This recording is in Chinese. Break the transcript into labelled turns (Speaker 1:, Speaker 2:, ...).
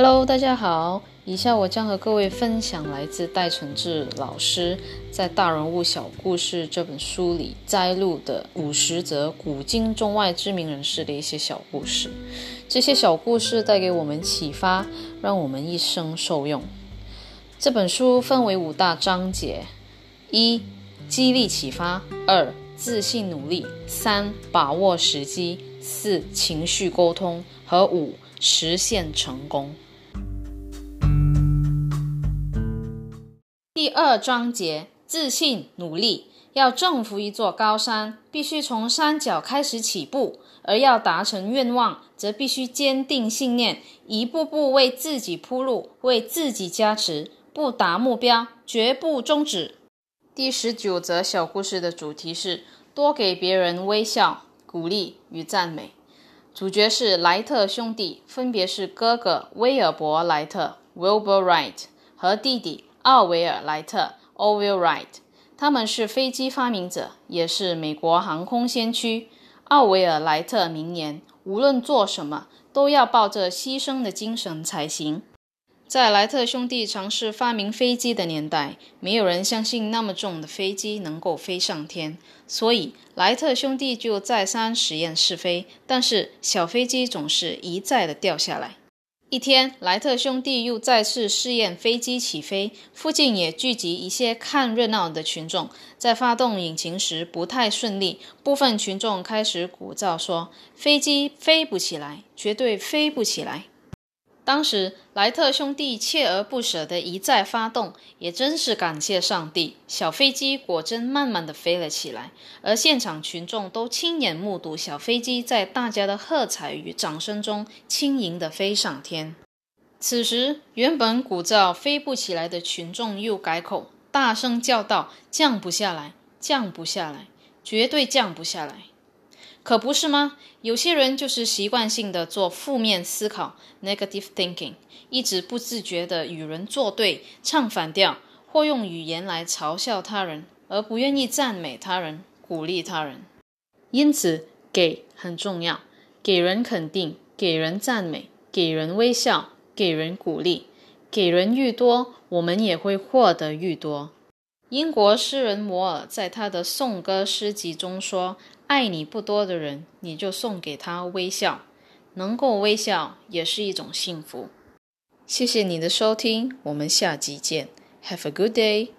Speaker 1: Hello，大家好。以下我将和各位分享来自戴承志老师在《大人物小故事》这本书里摘录的五十则古今中外知名人士的一些小故事。这些小故事带给我们启发，让我们一生受用。这本书分为五大章节：一、激励启发；二、自信努力；三、把握时机；四、情绪沟通；和五、实现成功。第二章节：自信努力。要征服一座高山，必须从山脚开始起步；而要达成愿望，则必须坚定信念，一步步为自己铺路，为自己加持。不达目标，绝不终止。第十九则小故事的主题是多给别人微笑、鼓励与赞美。主角是莱特兄弟，分别是哥哥威尔伯·莱特 （Wilbur Wright） 和弟弟。奥维尔·莱特 （Orville Wright），他们是飞机发明者，也是美国航空先驱。奥维尔·莱特名言：“无论做什么，都要抱着牺牲的精神才行。”在莱特兄弟尝试发明飞机的年代，没有人相信那么重的飞机能够飞上天，所以莱特兄弟就再三实验试飞，但是小飞机总是一再的掉下来。一天，莱特兄弟又再次试验飞机起飞，附近也聚集一些看热闹的群众。在发动引擎时不太顺利，部分群众开始鼓噪说：“飞机飞不起来，绝对飞不起来。”当时，莱特兄弟锲而不舍地一再发动，也真是感谢上帝。小飞机果真慢慢地飞了起来，而现场群众都亲眼目睹小飞机在大家的喝彩与掌声中轻盈地飞上天。此时，原本鼓噪飞不起来的群众又改口，大声叫道：“降不下来，降不下来，绝对降不下来。”可不是吗？有些人就是习惯性的做负面思考 （negative thinking），一直不自觉的与人作对、唱反调，或用语言来嘲笑他人，而不愿意赞美他人、鼓励他人。因此，给很重要，给人肯定，给人赞美，给人微笑，给人鼓励，给人愈多，我们也会获得愈多。英国诗人摩尔在他的颂歌诗集中说。爱你不多的人，你就送给他微笑，能够微笑也是一种幸福。谢谢你的收听，我们下集见。Have a good day.